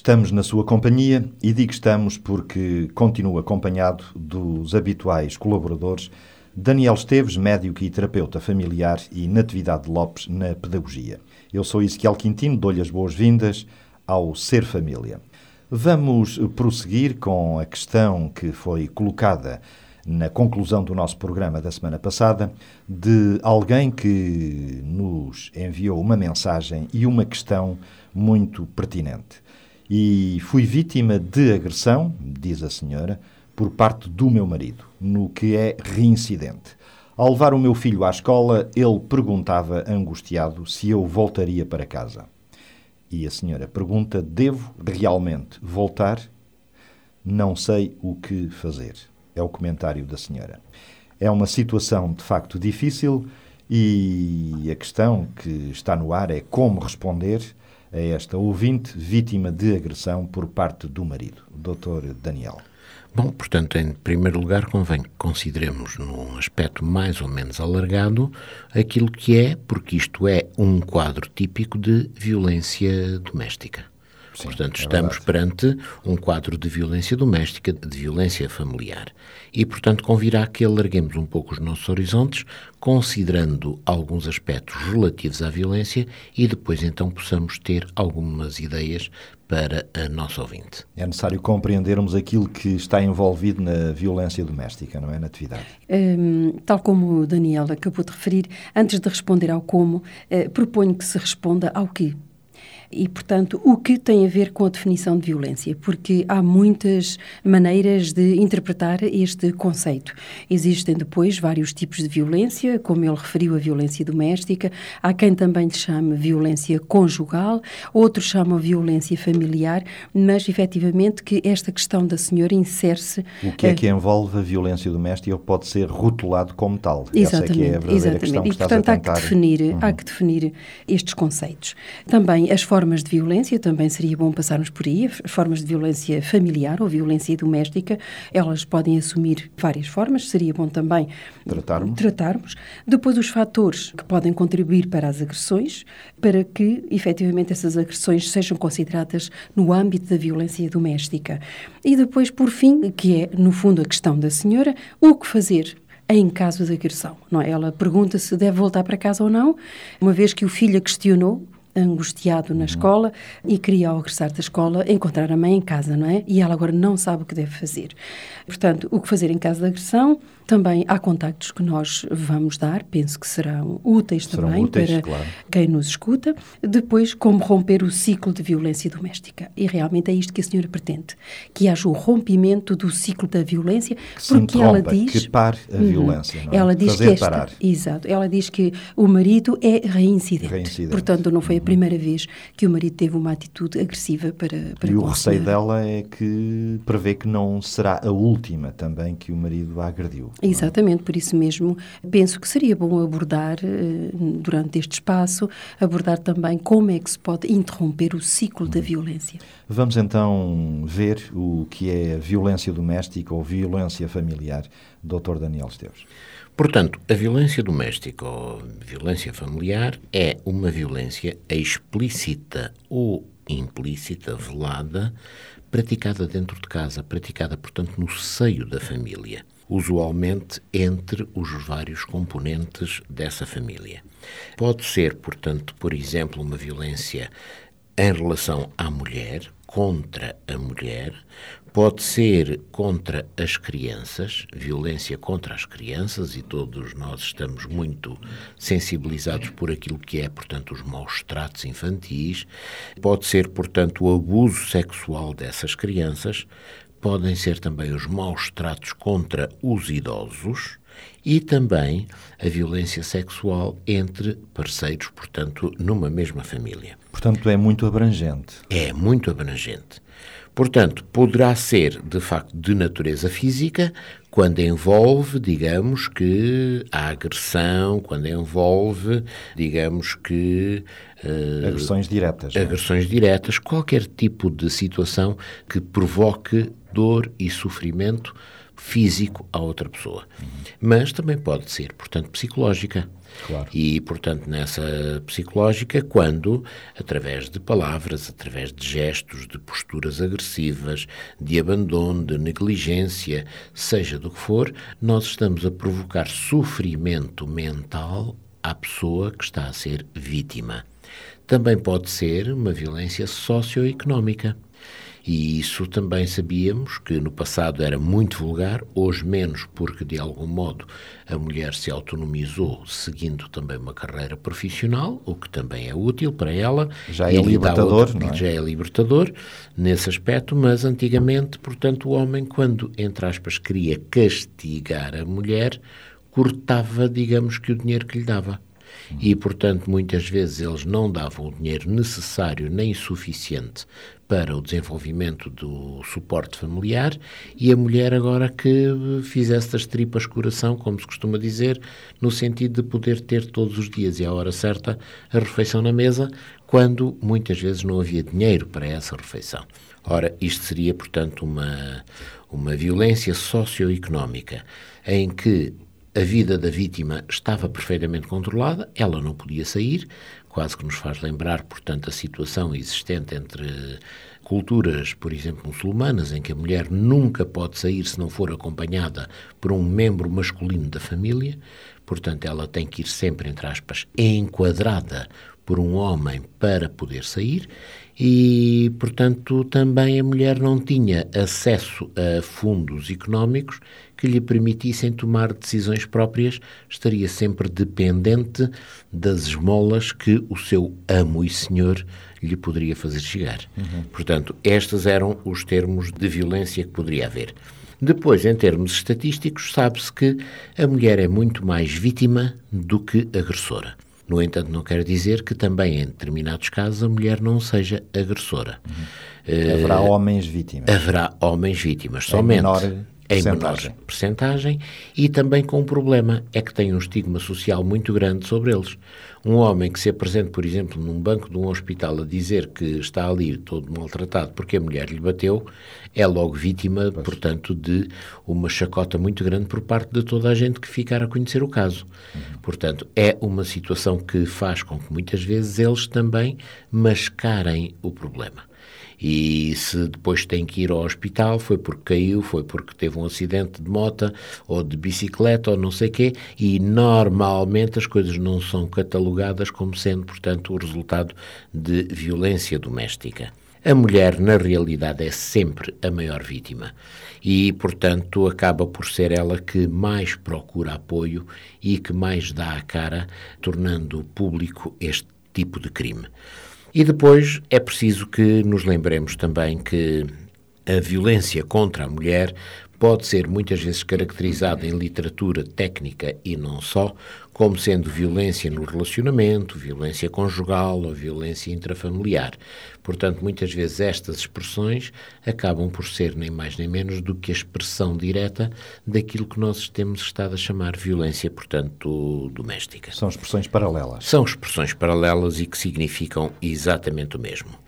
Estamos na sua companhia e digo estamos porque continuo acompanhado dos habituais colaboradores Daniel Esteves, médico e terapeuta familiar, e Natividade Lopes, na pedagogia. Eu sou Ezequiel Quintino, dou-lhe as boas-vindas ao Ser Família. Vamos prosseguir com a questão que foi colocada na conclusão do nosso programa da semana passada, de alguém que nos enviou uma mensagem e uma questão muito pertinente. E fui vítima de agressão, diz a senhora, por parte do meu marido, no que é reincidente. Ao levar o meu filho à escola, ele perguntava, angustiado, se eu voltaria para casa. E a senhora pergunta: devo realmente voltar? Não sei o que fazer. É o comentário da senhora. É uma situação de facto difícil e a questão que está no ar é como responder a esta ouvinte vítima de agressão por parte do marido, o Dr. Daniel. Bom, portanto, em primeiro lugar, convém que consideremos, num aspecto mais ou menos alargado, aquilo que é, porque isto é um quadro típico de violência doméstica. Sim, Portanto, é estamos perante um quadro de violência doméstica, de violência familiar. E, portanto, convirá que alarguemos um pouco os nossos horizontes, considerando alguns aspectos relativos à violência e depois, então, possamos ter algumas ideias para a nossa ouvinte. É necessário compreendermos aquilo que está envolvido na violência doméstica, não é, Natividade? Um, tal como o Daniel acabou de referir, antes de responder ao como, uh, proponho que se responda ao que e, portanto, o que tem a ver com a definição de violência, porque há muitas maneiras de interpretar este conceito. Existem depois vários tipos de violência, como ele referiu, a violência doméstica, há quem também lhe chame violência conjugal, outros chamam violência familiar, mas efetivamente que esta questão da senhora insere-se. O que é que envolve a violência doméstica pode ser rotulado como tal. Exatamente, Essa é, é a verdadeira exatamente. questão que e, portanto, há que, definir, uhum. há que definir estes conceitos. Também as formas formas de violência, também seria bom passarmos por aí, formas de violência familiar ou violência doméstica, elas podem assumir várias formas, seria bom também tratarmos. tratarmos. Depois os fatores que podem contribuir para as agressões, para que efetivamente essas agressões sejam consideradas no âmbito da violência doméstica. E depois, por fim, que é no fundo a questão da senhora, o que fazer em caso de agressão. Não é? Ela pergunta se deve voltar para casa ou não, uma vez que o filho a questionou angustiado na escola e queria, ao regressar da escola, encontrar a mãe em casa, não é? E ela agora não sabe o que deve fazer. Portanto, o que fazer em caso de agressão, também há contactos que nós vamos dar, penso que serão úteis serão também úteis, para claro. quem nos escuta. Depois, como romper o ciclo de violência doméstica. E realmente é isto que a senhora pretende, que haja o rompimento do ciclo da violência, que porque ela diz que pare a Uhum. violência, não é? Ela diz Fazer que esta, parar. exato, ela diz que o marido é reincidente. Reincidente. Portanto, não foi a primeira vez que o marido teve uma atitude agressiva para, para E o receio dela é que prevê que não será a última também que o marido a agrediu. Exatamente, por isso mesmo penso que seria bom abordar eh, durante este espaço, abordar também como é que se pode interromper o ciclo da violência. Vamos então ver o que é violência doméstica ou violência familiar, Dr. Daniel Esteves. Portanto, a violência doméstica ou violência familiar é uma violência explícita ou implícita, velada, praticada dentro de casa, praticada, portanto, no seio da família, usualmente entre os vários componentes dessa família. Pode ser, portanto, por exemplo, uma violência em relação à mulher, contra a mulher, pode ser contra as crianças, violência contra as crianças, e todos nós estamos muito sensibilizados por aquilo que é, portanto, os maus tratos infantis, pode ser, portanto, o abuso sexual dessas crianças, podem ser também os maus tratos contra os idosos, e também a violência sexual entre parceiros, portanto, numa mesma família. Portanto, é muito abrangente. É muito abrangente. Portanto, poderá ser de facto de natureza física, quando envolve, digamos que a agressão, quando envolve, digamos que uh, agressões diretas, é? agressões diretas, qualquer tipo de situação que provoque dor e sofrimento físico à outra pessoa. Uhum. Mas também pode ser, portanto, psicológica. Claro. E, portanto, nessa psicológica, quando, através de palavras, através de gestos, de posturas agressivas, de abandono, de negligência, seja do que for, nós estamos a provocar sofrimento mental à pessoa que está a ser vítima. Também pode ser uma violência socioeconómica. E isso também sabíamos que no passado era muito vulgar, hoje menos, porque de algum modo a mulher se autonomizou seguindo também uma carreira profissional, o que também é útil para ela. Já é libertador, não é? Já é libertador nesse aspecto, mas antigamente, portanto, o homem, quando, entre aspas, queria castigar a mulher, cortava, digamos que, o dinheiro que lhe dava e, portanto, muitas vezes eles não davam o dinheiro necessário nem suficiente para o desenvolvimento do suporte familiar e a mulher agora que fizesse das tripas coração, como se costuma dizer, no sentido de poder ter todos os dias e à hora certa a refeição na mesa, quando muitas vezes não havia dinheiro para essa refeição. Ora, isto seria, portanto, uma, uma violência socioeconómica em que a vida da vítima estava perfeitamente controlada, ela não podia sair, quase que nos faz lembrar, portanto, a situação existente entre culturas, por exemplo, muçulmanas, em que a mulher nunca pode sair se não for acompanhada por um membro masculino da família, portanto, ela tem que ir sempre, entre aspas, enquadrada por um homem para poder sair. E, portanto, também a mulher não tinha acesso a fundos económicos que lhe permitissem tomar decisões próprias, estaria sempre dependente das esmolas que o seu amo e senhor lhe poderia fazer chegar. Uhum. Portanto, estes eram os termos de violência que poderia haver. Depois, em termos estatísticos, sabe-se que a mulher é muito mais vítima do que agressora. No entanto, não quer dizer que também, em determinados casos, a mulher não seja agressora. Uhum. Haverá uh, homens vítimas. Haverá homens vítimas, somente. Em menor em menor percentagem e também com um problema, é que tem um estigma social muito grande sobre eles. Um homem que se apresente, por exemplo, num banco de um hospital a dizer que está ali todo maltratado porque a mulher lhe bateu, é logo vítima, pois. portanto, de uma chacota muito grande por parte de toda a gente que ficar a conhecer o caso. Uhum. Portanto, é uma situação que faz com que muitas vezes eles também mascarem o problema e se depois tem que ir ao hospital foi porque caiu, foi porque teve um acidente de moto ou de bicicleta ou não sei quê, e normalmente as coisas não são catalogadas como sendo, portanto, o resultado de violência doméstica. A mulher, na realidade, é sempre a maior vítima e, portanto, acaba por ser ela que mais procura apoio e que mais dá a cara, tornando público este tipo de crime. E depois é preciso que nos lembremos também que a violência contra a mulher pode ser muitas vezes caracterizada em literatura técnica e não só, como sendo violência no relacionamento, violência conjugal ou violência intrafamiliar. Portanto, muitas vezes estas expressões acabam por ser nem mais nem menos do que a expressão direta daquilo que nós temos estado a chamar violência, portanto, doméstica. São expressões paralelas. São expressões paralelas e que significam exatamente o mesmo.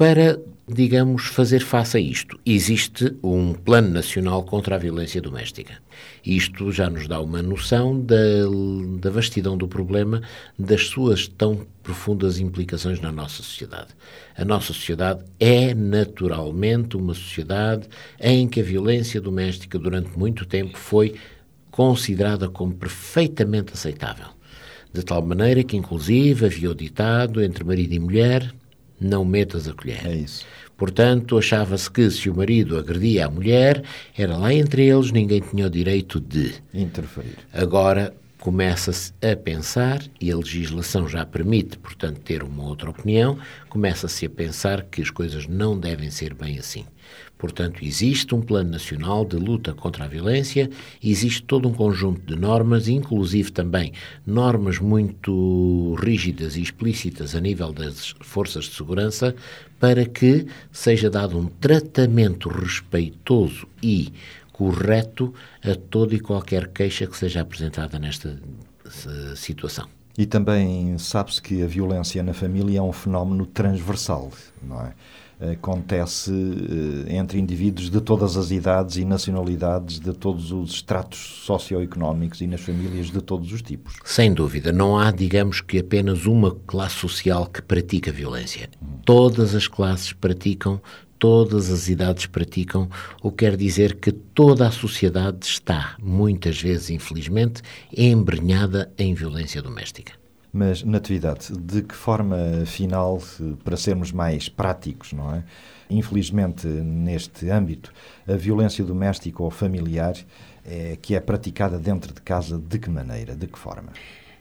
Para, digamos, fazer face a isto, existe um Plano Nacional contra a Violência Doméstica. Isto já nos dá uma noção da, da vastidão do problema, das suas tão profundas implicações na nossa sociedade. A nossa sociedade é naturalmente uma sociedade em que a violência doméstica durante muito tempo foi considerada como perfeitamente aceitável. De tal maneira que, inclusive, havia o ditado entre marido e mulher: não metas a colher. É isso. Portanto, achava-se que se o marido agredia a mulher, era lá entre eles, ninguém tinha o direito de interferir. Agora começa-se a pensar, e a legislação já permite, portanto, ter uma outra opinião, começa-se a pensar que as coisas não devem ser bem assim. Portanto, existe um plano nacional de luta contra a violência, existe todo um conjunto de normas, inclusive também normas muito rígidas e explícitas a nível das forças de segurança, para que seja dado um tratamento respeitoso e correto a toda e qualquer queixa que seja apresentada nesta situação. E também sabe-se que a violência na família é um fenómeno transversal, não é? Acontece eh, entre indivíduos de todas as idades e nacionalidades, de todos os estratos socioeconómicos e nas famílias de todos os tipos. Sem dúvida. Não há, digamos que, apenas uma classe social que pratica violência. Todas as classes praticam, todas as idades praticam, o que quer dizer que toda a sociedade está, muitas vezes, infelizmente, embrenhada em violência doméstica. Mas, Natividade, de que forma, final, para sermos mais práticos, não é? Infelizmente, neste âmbito, a violência doméstica ou familiar é, que é praticada dentro de casa, de que maneira, de que forma?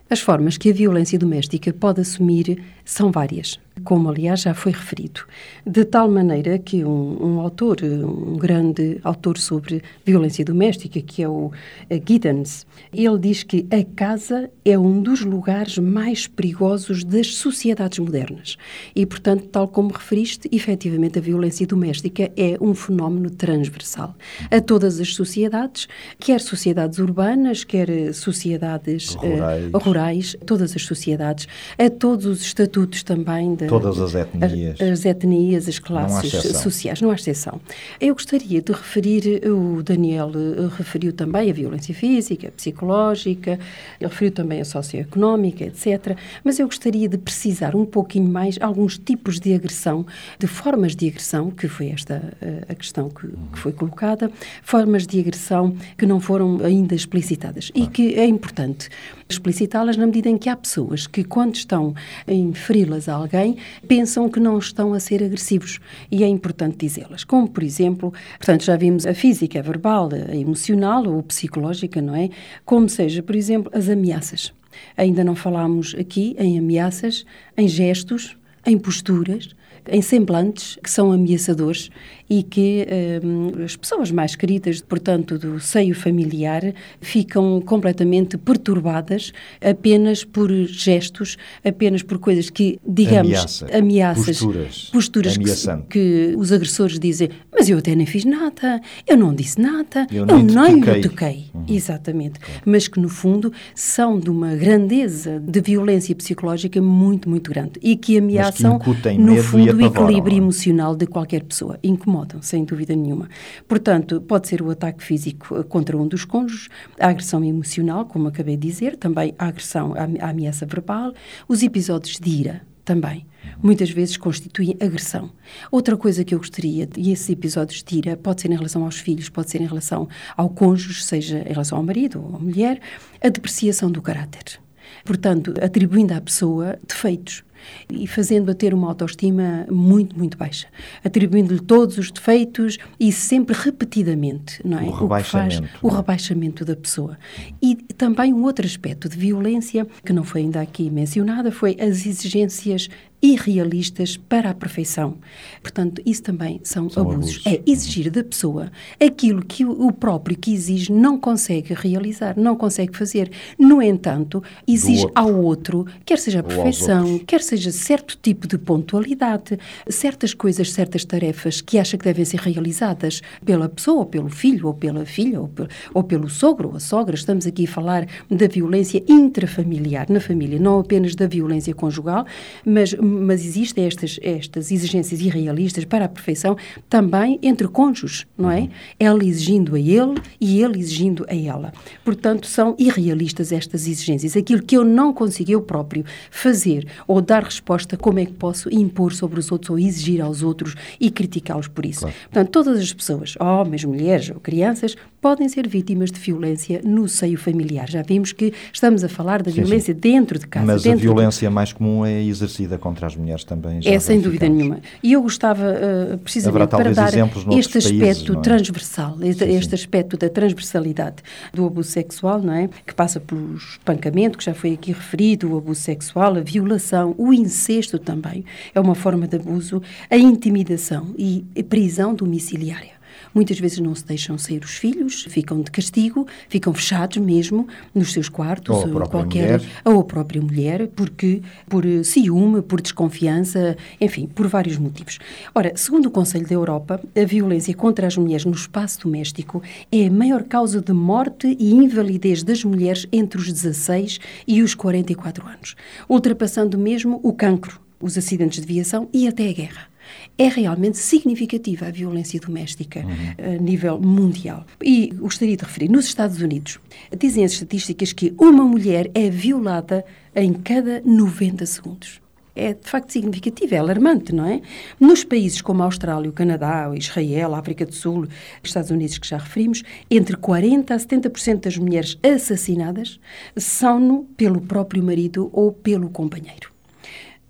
As formas que a violência doméstica pode assumir são várias como aliás já foi referido, de tal maneira que um, um autor, um grande autor sobre violência doméstica, que é o eh, Giddens, ele diz que a casa é um dos lugares mais perigosos das sociedades modernas. E, portanto, tal como referiste, efetivamente a violência doméstica é um fenómeno transversal a todas as sociedades, quer sociedades urbanas, quer sociedades rurais, uh, rurais todas as sociedades, a todos os estatutos também da Todas as etnias. As, as etnias, as classes não sociais, não há exceção. Eu gostaria de referir, o Daniel eh, referiu também a violência física, psicológica, referiu também a socioeconómica, etc. Mas eu gostaria de precisar um pouquinho mais alguns tipos de agressão, de formas de agressão, que foi esta eh, a questão que, que foi colocada, formas de agressão que não foram ainda explicitadas e que é importante explicitá-las na medida em que há pessoas que, quando estão a inferi-las a alguém, pensam que não estão a ser agressivos e é importante dizê-las. Como, por exemplo, portanto, já vimos a física, a verbal, a emocional ou psicológica, não é? Como seja, por exemplo, as ameaças. Ainda não falámos aqui em ameaças, em gestos, em posturas, em semblantes que são ameaçadores e que um, as pessoas mais queridas, portanto, do seio familiar, ficam completamente perturbadas apenas por gestos, apenas por coisas que, digamos, Ameaça, ameaças, posturas, posturas que, que, os agressores dizem, mas eu até nem fiz nada, eu não disse nada, eu, eu nem toquei. toquei. Uhum. Exatamente. Claro. Mas que, no fundo, são de uma grandeza de violência psicológica muito, muito grande e que ameaçam, que no fundo, o equilíbrio emocional de qualquer pessoa. Incomodam, sem dúvida nenhuma. Portanto, pode ser o ataque físico eh, contra um dos cônjuges, a agressão emocional, como acabei de dizer, também a agressão, a ameaça verbal, os episódios de ira também. Muitas vezes constituem agressão. Outra coisa que eu gostaria, e esses episódios de ira, pode ser em relação aos filhos, pode ser em relação ao cônjuge, seja em relação ao marido ou à mulher, a depreciação do caráter. Portanto, atribuindo à pessoa defeitos e fazendo-a ter uma autoestima muito, muito baixa, atribuindo-lhe todos os defeitos e sempre repetidamente, não é? O rebaixamento. O, o rebaixamento da pessoa. E também um outro aspecto de violência, que não foi ainda aqui mencionada, foi as exigências irrealistas para a perfeição. Portanto, isso também são, são abusos. abusos. É exigir da pessoa aquilo que o próprio que exige não consegue realizar, não consegue fazer. No entanto, exige outro. ao outro, quer seja a perfeição, quer seja certo tipo de pontualidade, certas coisas, certas tarefas que acha que devem ser realizadas pela pessoa, ou pelo filho, ou pela filha, ou pelo, ou pelo sogro ou a sogra. Estamos aqui a falar da violência intrafamiliar na família, não apenas da violência conjugal, mas mas existem estas, estas exigências irrealistas para a perfeição também entre cônjuges, não é? Uhum. Ela exigindo a ele e ele exigindo a ela. Portanto, são irrealistas estas exigências. Aquilo que eu não consigo eu próprio fazer ou dar resposta, como é que posso impor sobre os outros ou exigir aos outros e criticá-los por isso? Claro. Portanto, todas as pessoas, homens, mulheres ou crianças, podem ser vítimas de violência no seio familiar. Já vimos que estamos a falar da sim, violência sim. dentro de casa. Mas a violência mais comum é exercida contra as mulheres também. é, sem dúvida nenhuma. E eu gostava, uh, precisamente, para dar este aspecto países, é? transversal, este, sim, este aspecto da transversalidade do abuso sexual, não é? Que passa pelo espancamento, que já foi aqui referido, o abuso sexual, a violação, o incesto também é uma forma de abuso, a intimidação e prisão domiciliária. Muitas vezes não se deixam sair os filhos, ficam de castigo, ficam fechados mesmo nos seus quartos, ou a qualquer, mulher. ou a própria mulher, porque por ciúme, por desconfiança, enfim, por vários motivos. Ora, segundo o Conselho da Europa, a violência contra as mulheres no espaço doméstico é a maior causa de morte e invalidez das mulheres entre os 16 e os 44 anos, ultrapassando mesmo o cancro, os acidentes de viação e até a guerra é realmente significativa a violência doméstica uhum. a nível mundial. E gostaria de referir, nos Estados Unidos, dizem as estatísticas que uma mulher é violada em cada 90 segundos é de facto significativo, é alarmante, não é? Nos países como a Austrália, o Canadá, Israel, a África do Sul, Estados Unidos, que já referimos, entre 40% a 70% das mulheres assassinadas são pelo próprio marido ou pelo companheiro.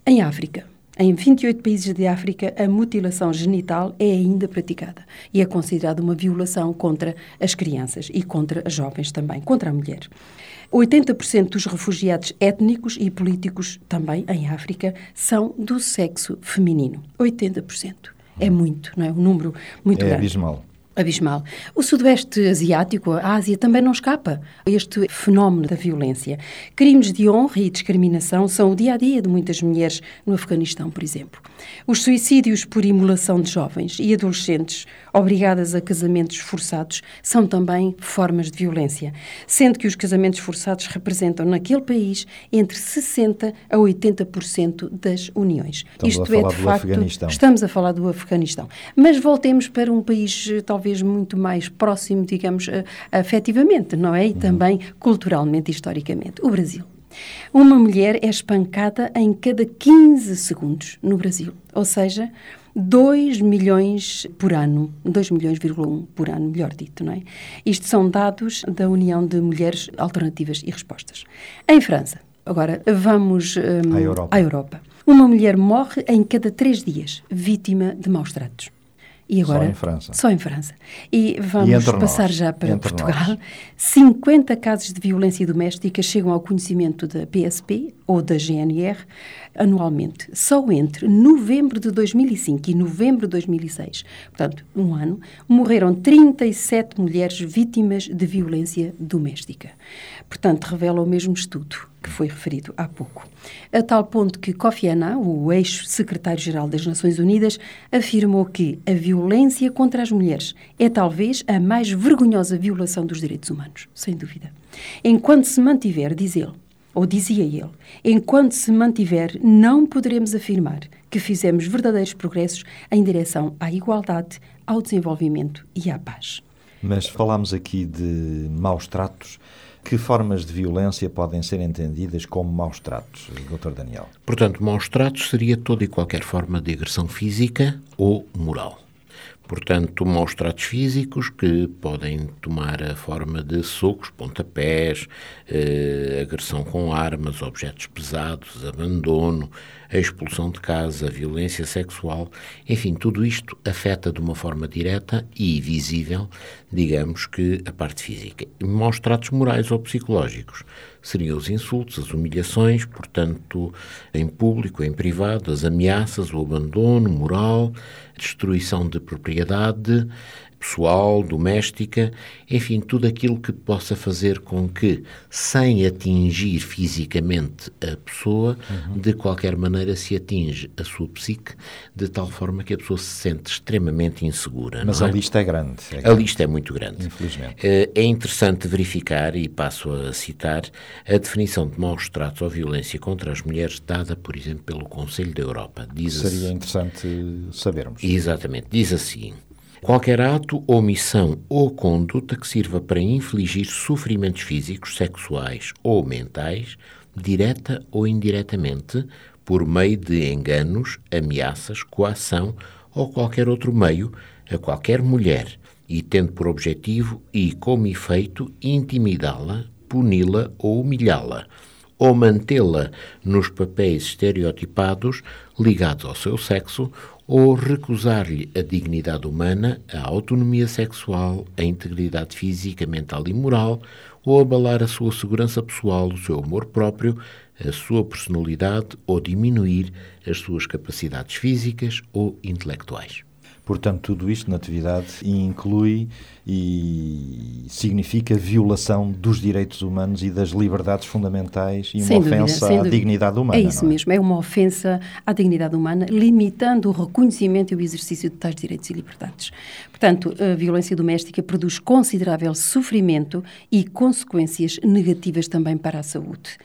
Em África, em 28 países de África, a mutilação genital é ainda praticada e é considerada uma violação contra as crianças e contra as jovens também, contra a mulher. 80% dos refugiados étnicos e políticos também em África são do sexo feminino. 80%. É muito, não é? Um número muito é grande. É abismal abismal. O Sudoeste Asiático, a Ásia, também não escapa a este fenómeno da violência. Crimes de honra e discriminação são o dia a dia de muitas mulheres no Afeganistão, por exemplo. Os suicídios por imolação de jovens e adolescentes obrigadas a casamentos forçados são também formas de violência, sendo que os casamentos forçados representam naquele país entre 60 a 80% das uniões. Estamos Isto é de facto, estamos a falar do Afeganistão. Mas voltemos para um país talvez muito mais próximo, digamos, afetivamente, não é? E uhum. também culturalmente, historicamente, o Brasil. Uma mulher é espancada em cada 15 segundos no Brasil, ou seja, 2 milhões por ano, 2 milhões,1 por ano, melhor dito, não é? Isto são dados da União de Mulheres Alternativas e Respostas. Em França, agora vamos um, à, Europa. à Europa. Uma mulher morre em cada três dias, vítima de maus tratos. E agora, só em França. Só em França. E vamos e passar nós, já para Portugal. Nós. 50 casos de violência doméstica chegam ao conhecimento da PSP ou da GNR anualmente. Só entre novembro de 2005 e novembro de 2006, portanto, um ano, morreram 37 mulheres vítimas de violência doméstica. Portanto, revela o mesmo estudo que foi referido há pouco. A tal ponto que Kofi Annan, o ex-secretário-geral das Nações Unidas, afirmou que a violência contra as mulheres é talvez a mais vergonhosa violação dos direitos humanos, sem dúvida. Enquanto se mantiver, diz ele, ou dizia ele, enquanto se mantiver, não poderemos afirmar que fizemos verdadeiros progressos em direção à igualdade, ao desenvolvimento e à paz. Mas falámos aqui de maus tratos. Que formas de violência podem ser entendidas como maus tratos, Dr. Daniel? Portanto, maus tratos seria toda e qualquer forma de agressão física ou moral. Portanto, maus tratos físicos que podem tomar a forma de socos, pontapés, eh, agressão com armas, objetos pesados, abandono, a expulsão de casa, a violência sexual, enfim, tudo isto afeta de uma forma direta e visível, digamos que, a parte física. Maus tratos morais ou psicológicos seriam os insultos, as humilhações, portanto, em público, em privado, as ameaças, o abandono moral, destruição de propriedade, solidariedade pessoal, doméstica, enfim, tudo aquilo que possa fazer com que, sem atingir fisicamente a pessoa, uhum. de qualquer maneira se atinge a sua psique, de tal forma que a pessoa se sente extremamente insegura. Mas a é? lista é grande, é grande. A lista é muito grande. Infelizmente. Eh, é interessante verificar, e passo a citar, a definição de maus tratos ou violência contra as mulheres dada, por exemplo, pelo Conselho da Europa. Diz Seria interessante sabermos. Exatamente. Diz assim. Qualquer ato, omissão ou conduta que sirva para infligir sofrimentos físicos, sexuais ou mentais, direta ou indiretamente, por meio de enganos, ameaças, coação ou qualquer outro meio, a qualquer mulher, e tendo por objetivo e como efeito intimidá-la, puni-la ou humilhá-la, ou mantê-la nos papéis estereotipados ligados ao seu sexo, ou recusar-lhe a dignidade humana, a autonomia sexual, a integridade física, mental e moral, ou abalar a sua segurança pessoal, o seu amor próprio, a sua personalidade ou diminuir as suas capacidades físicas ou intelectuais. Portanto, tudo isto na atividade inclui e significa violação dos direitos humanos e das liberdades fundamentais e uma sem ofensa dúvida, à dignidade humana. É isso é? mesmo, é uma ofensa à dignidade humana, limitando o reconhecimento e o exercício de tais direitos e liberdades. Portanto, a violência doméstica produz considerável sofrimento e consequências negativas também para a saúde.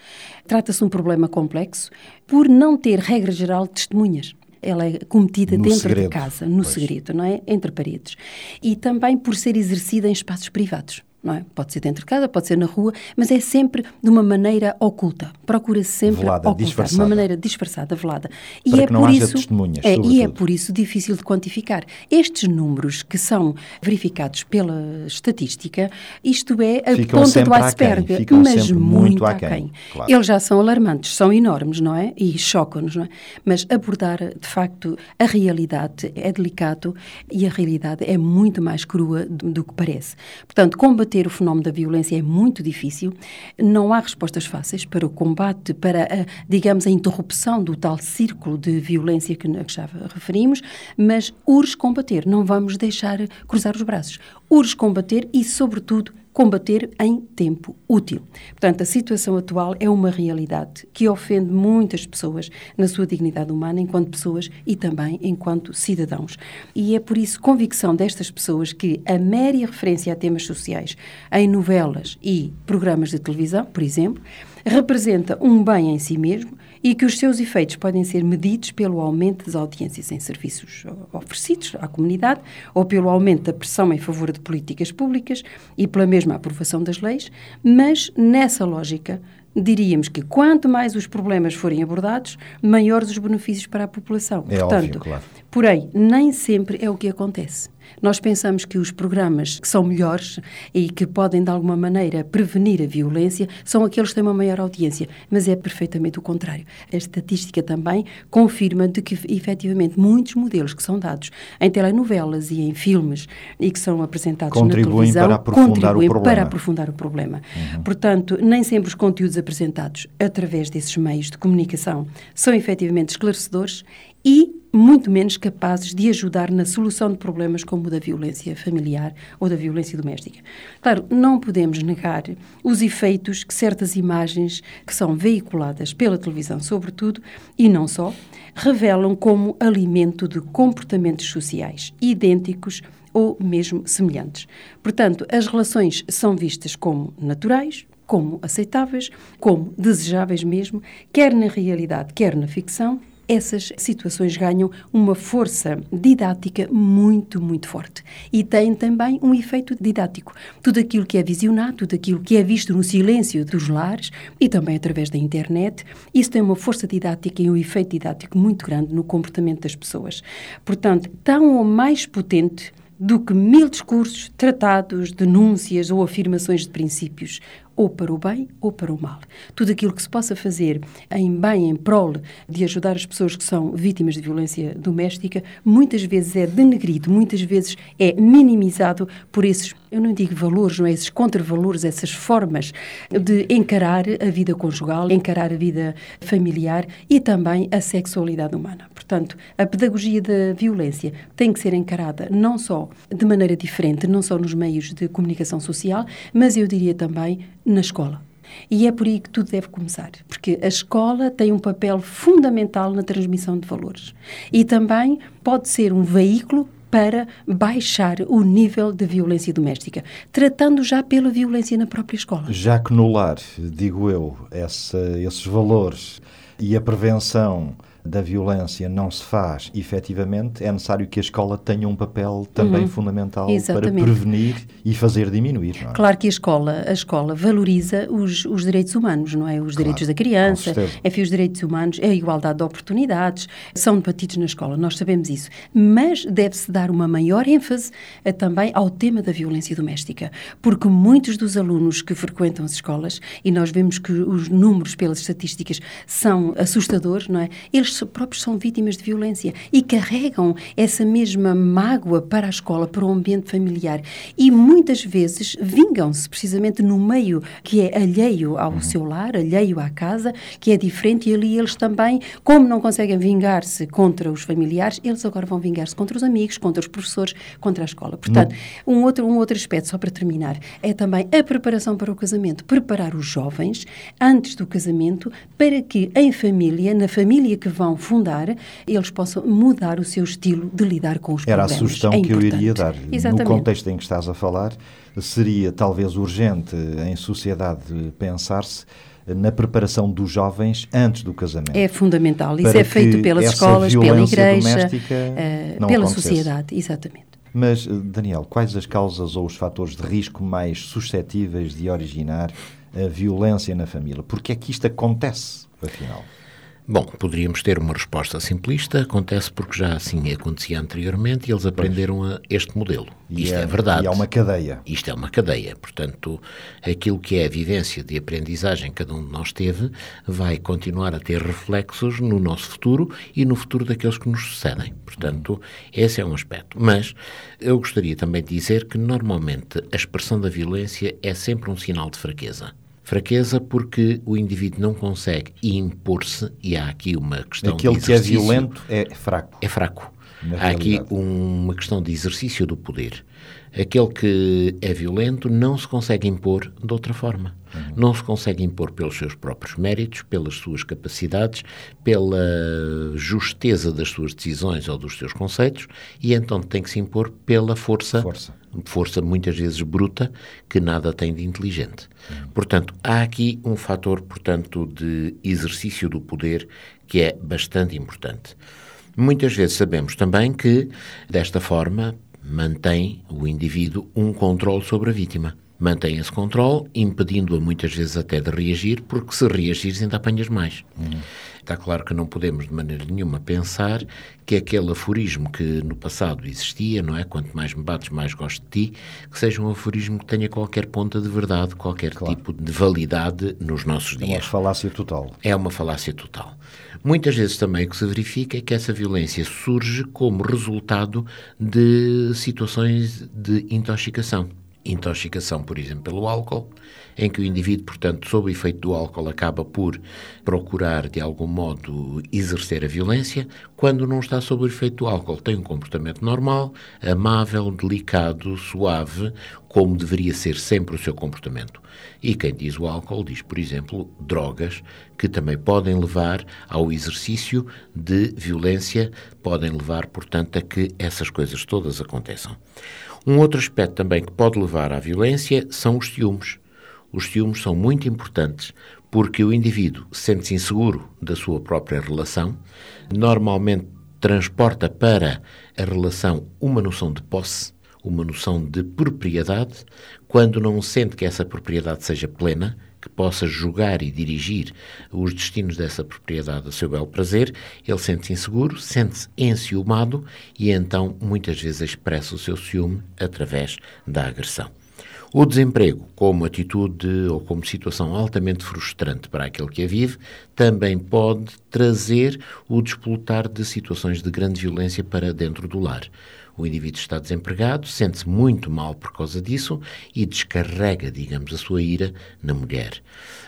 Trata-se de um problema complexo por não ter, regra geral, testemunhas ela é cometida no dentro segredo. de casa, no pois. segredo, não é? Entre paredes. E também por ser exercida em espaços privados. Não é? Pode ser dentro de casa, pode ser na rua, mas é sempre de uma maneira oculta. Procura-se sempre Velada, ocultar, de disfarçada. uma maneira disfarçada, velada. E Para é por isso, é, e é por isso difícil de quantificar. Estes números que são verificados pela estatística, isto é a Ficam ponta do iceberg, mas muito muito aquém. aquém, claro. Eles já são alarmantes, são enormes, não é? E chocam-nos, não é? Mas abordar, de facto, a realidade é delicado e a realidade é muito mais crua do, do que parece. Portanto, combater o fenómeno da violência é muito difícil, não há respostas fáceis para o combate, para, a, digamos, a interrupção do tal círculo de violência que que já referimos, mas urge combater, não vamos deixar cruzar os braços. Urge combater e, sobretudo, combater em tempo útil. Portanto, a situação atual é uma realidade que ofende muitas pessoas na sua dignidade humana enquanto pessoas e também enquanto cidadãos. E é por isso convicção destas pessoas que a méria referência a temas sociais em novelas e programas de televisão, por exemplo, representa um bem em si mesmo e que os seus efeitos podem ser medidos pelo aumento das audiências em serviços oferecidos à comunidade ou pelo aumento da pressão em favor de políticas públicas e pela mesma aprovação das leis, mas nessa lógica diríamos que quanto mais os problemas forem abordados, maiores os benefícios para a população. É Portanto, óbvio, claro. Porém, nem sempre é o que acontece. Nós pensamos que os programas que são melhores e que podem, de alguma maneira, prevenir a violência são aqueles que têm uma maior audiência, mas é perfeitamente o contrário. A estatística também confirma de que, efetivamente, muitos modelos que são dados em telenovelas e em filmes e que são apresentados Contribuem na televisão para aprofundar o contribuem para aprofundar o problema. Portanto, nem sempre os conteúdos apresentados através desses meios de comunicação são efetivamente esclarecedores e muito menos capazes de ajudar na solução de problemas como o da violência familiar ou da violência doméstica. Claro, não podemos negar os efeitos que certas imagens que são veiculadas pela televisão, sobretudo, e não só, revelam como alimento de comportamentos sociais idênticos ou mesmo semelhantes. Portanto, as relações são vistas como naturais, como aceitáveis, como desejáveis mesmo, quer na realidade, quer na ficção, essas situações ganham uma força didática muito, muito forte. E têm também um efeito didático. Tudo aquilo que é visionado, tudo aquilo que é visto no silêncio dos lares e também através da internet, isso tem uma força didática e um efeito didático muito grande no comportamento das pessoas. Portanto, tão ou mais potente do que mil discursos, tratados, denúncias ou afirmações de princípios, ou para o bem ou para o mal. Tudo aquilo que se possa fazer em bem, em prol de ajudar as pessoas que são vítimas de violência doméstica, muitas vezes é denegrido, muitas vezes é minimizado por esses, eu não digo valores, não é? Esses contravalores, essas formas de encarar a vida conjugal, encarar a vida familiar e também a sexualidade humana. Portanto, a pedagogia da violência tem que ser encarada não só de maneira diferente, não só nos meios de comunicação social, mas eu diria também na escola. E é por aí que tudo deve começar, porque a escola tem um papel fundamental na transmissão de valores e também pode ser um veículo para baixar o nível de violência doméstica, tratando já pela violência na própria escola. Já que no lar, digo eu, essa, esses valores e a prevenção da violência não se faz efetivamente, é necessário que a escola tenha um papel também uhum. fundamental Exatamente. para prevenir e fazer diminuir. É? Claro que a escola, a escola valoriza os, os direitos humanos, não é? Os claro, direitos da criança, enfim, os direitos humanos, a igualdade de oportunidades, são debatidos na escola, nós sabemos isso. Mas deve-se dar uma maior ênfase a, também ao tema da violência doméstica, porque muitos dos alunos que frequentam as escolas, e nós vemos que os números pelas estatísticas são assustadores, não é? Eles próprios são vítimas de violência e carregam essa mesma mágoa para a escola, para o ambiente familiar e muitas vezes vingam-se precisamente no meio que é alheio ao uhum. seu lar, alheio à casa, que é diferente e ali eles também, como não conseguem vingar-se contra os familiares, eles agora vão vingar-se contra os amigos, contra os professores, contra a escola. Portanto, um outro, um outro aspecto, só para terminar, é também a preparação para o casamento. Preparar os jovens antes do casamento para que em família, na família que vão fundar, eles possam mudar o seu estilo de lidar com os Era problemas. Era a sugestão é que eu iria dar. Exatamente. No contexto em que estás a falar, seria talvez urgente em sociedade pensar-se na preparação dos jovens antes do casamento. É fundamental. Isso é feito pelas escolas, pela igreja, uh, pela sociedade, exatamente. Mas, Daniel, quais as causas ou os fatores de risco mais suscetíveis de originar a violência na família? Porque é que isto acontece, afinal? Bom, poderíamos ter uma resposta simplista, acontece porque já assim acontecia anteriormente e eles aprenderam a este modelo. E Isto é, é, verdade. E é uma cadeia. Isto é uma cadeia. Portanto, aquilo que é a vivência de aprendizagem que cada um de nós teve vai continuar a ter reflexos no nosso futuro e no futuro daqueles que nos sucedem. Portanto, esse é um aspecto. Mas eu gostaria também de dizer que normalmente a expressão da violência é sempre um sinal de fraqueza. Fraqueza porque o indivíduo não consegue impor-se, e há aqui uma questão Aquele de exercício. que é violento é fraco. É fraco. Há aqui uma questão de exercício do poder. Aquele que é violento não se consegue impor de outra forma. Uhum. Não se consegue impor pelos seus próprios méritos, pelas suas capacidades, pela justeza das suas decisões ou dos seus conceitos, e então tem que se impor pela força. Força força muitas vezes bruta, que nada tem de inteligente. Portanto, há aqui um fator, portanto, de exercício do poder que é bastante importante. Muitas vezes sabemos também que, desta forma, mantém o indivíduo um controle sobre a vítima. Mantém esse controle, impedindo-a muitas vezes até de reagir, porque se reagires ainda apanhas mais. Uhum. Está claro que não podemos de maneira nenhuma pensar que aquele aforismo que no passado existia, não é? Quanto mais me bates, mais gosto de ti, que seja um aforismo que tenha qualquer ponta de verdade, qualquer claro. tipo de validade nos nossos dias. É uma falácia total. É uma falácia total. Muitas vezes também o que se verifica é que essa violência surge como resultado de situações de intoxicação intoxicação, por exemplo, pelo álcool, em que o indivíduo, portanto, sob o efeito do álcool, acaba por procurar, de algum modo, exercer a violência, quando não está sob o efeito do álcool. Tem um comportamento normal, amável, delicado, suave, como deveria ser sempre o seu comportamento. E quem diz o álcool diz, por exemplo, drogas que também podem levar ao exercício de violência, podem levar, portanto, a que essas coisas todas aconteçam. Um outro aspecto também que pode levar à violência são os ciúmes. Os ciúmes são muito importantes porque o indivíduo sente-se inseguro da sua própria relação, normalmente transporta para a relação uma noção de posse, uma noção de propriedade, quando não sente que essa propriedade seja plena, que possa julgar e dirigir os destinos dessa propriedade a seu belo prazer, ele sente-se inseguro, sente-se enciumado e então muitas vezes expressa o seu ciúme através da agressão. O desemprego, como atitude ou como situação altamente frustrante para aquele que a vive, também pode trazer o despolutar de situações de grande violência para dentro do lar. O indivíduo está desempregado, sente-se muito mal por causa disso e descarrega, digamos, a sua ira na mulher.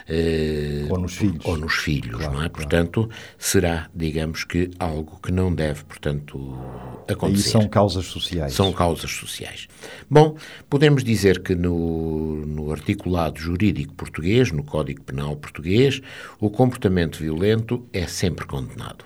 Uh, ou nos filhos. Ou nos filhos, claro, não é? Claro. Portanto, será, digamos que, algo que não deve, portanto, acontecer. E são causas sociais. São causas sociais. Bom, podemos dizer que no, no articulado jurídico português, no Código Penal português, o comportamento violento é sempre condenado.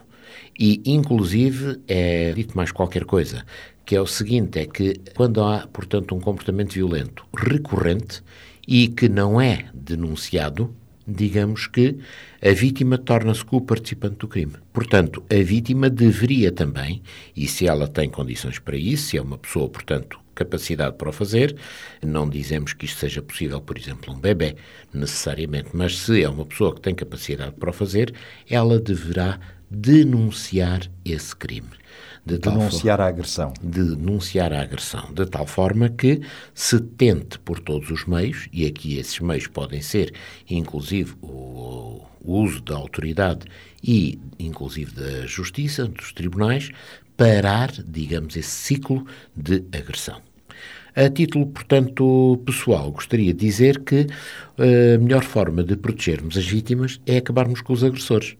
E, inclusive, é dito mais qualquer coisa, que é o seguinte: é que quando há, portanto, um comportamento violento recorrente e que não é denunciado, digamos que a vítima torna-se co-participante do crime. Portanto, a vítima deveria também, e se ela tem condições para isso, se é uma pessoa, portanto, capacidade para o fazer, não dizemos que isto seja possível, por exemplo, um bebê, necessariamente, mas se é uma pessoa que tem capacidade para o fazer, ela deverá denunciar esse crime. De denunciar a agressão. De denunciar a agressão, de tal forma que se tente por todos os meios, e aqui esses meios podem ser, inclusive, o, o uso da autoridade e, inclusive, da justiça, dos tribunais, parar, digamos, esse ciclo de agressão. A título, portanto, pessoal, gostaria de dizer que a melhor forma de protegermos as vítimas é acabarmos com os agressores.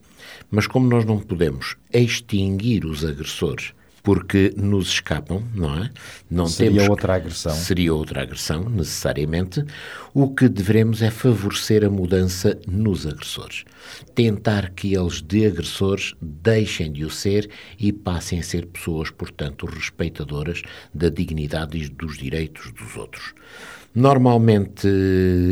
Mas como nós não podemos extinguir os agressores porque nos escapam, não é? Não seria temos, outra agressão. Seria outra agressão, necessariamente. O que devemos é favorecer a mudança nos agressores. Tentar que eles, de agressores, deixem de o ser e passem a ser pessoas, portanto, respeitadoras da dignidade e dos direitos dos outros. Normalmente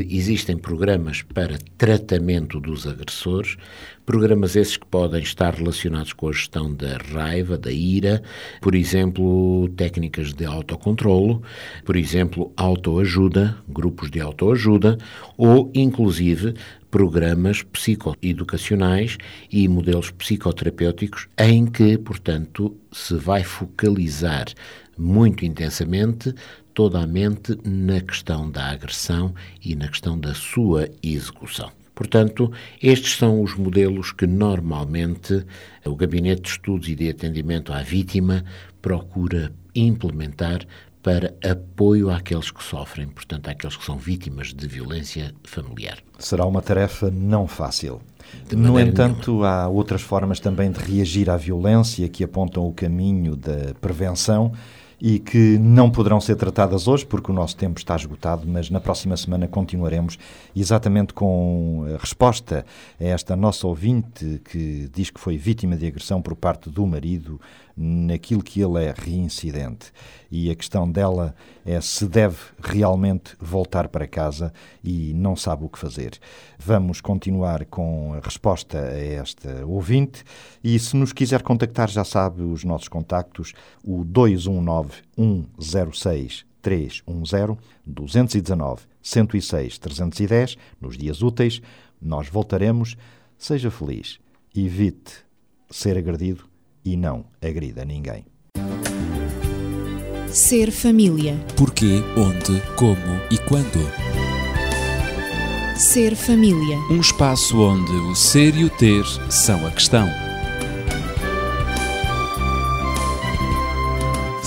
existem programas para tratamento dos agressores, programas esses que podem estar relacionados com a gestão da raiva, da ira, por exemplo, técnicas de autocontrolo, por exemplo, autoajuda, grupos de autoajuda, ou inclusive programas psicoeducacionais e modelos psicoterapêuticos em que, portanto, se vai focalizar muito intensamente toda a mente na questão da agressão e na questão da sua execução. Portanto, estes são os modelos que normalmente o Gabinete de Estudos e de Atendimento à Vítima procura implementar para apoio àqueles que sofrem, portanto, àqueles que são vítimas de violência familiar. Será uma tarefa não fácil. No entanto, nenhuma. há outras formas também de reagir à violência que apontam o caminho da prevenção e que não poderão ser tratadas hoje porque o nosso tempo está esgotado, mas na próxima semana continuaremos exatamente com a resposta a esta nossa ouvinte que diz que foi vítima de agressão por parte do marido naquilo que ele é reincidente. E a questão dela é se deve realmente voltar para casa e não sabe o que fazer. Vamos continuar com a resposta a esta ouvinte e se nos quiser contactar já sabe os nossos contactos, o 219 106 310 219 106 310 nos dias úteis. Nós voltaremos. Seja feliz. Evite ser agredido e não agrida ninguém. Ser família. Porquê, onde, como e quando. Ser família. Um espaço onde o ser e o ter são a questão.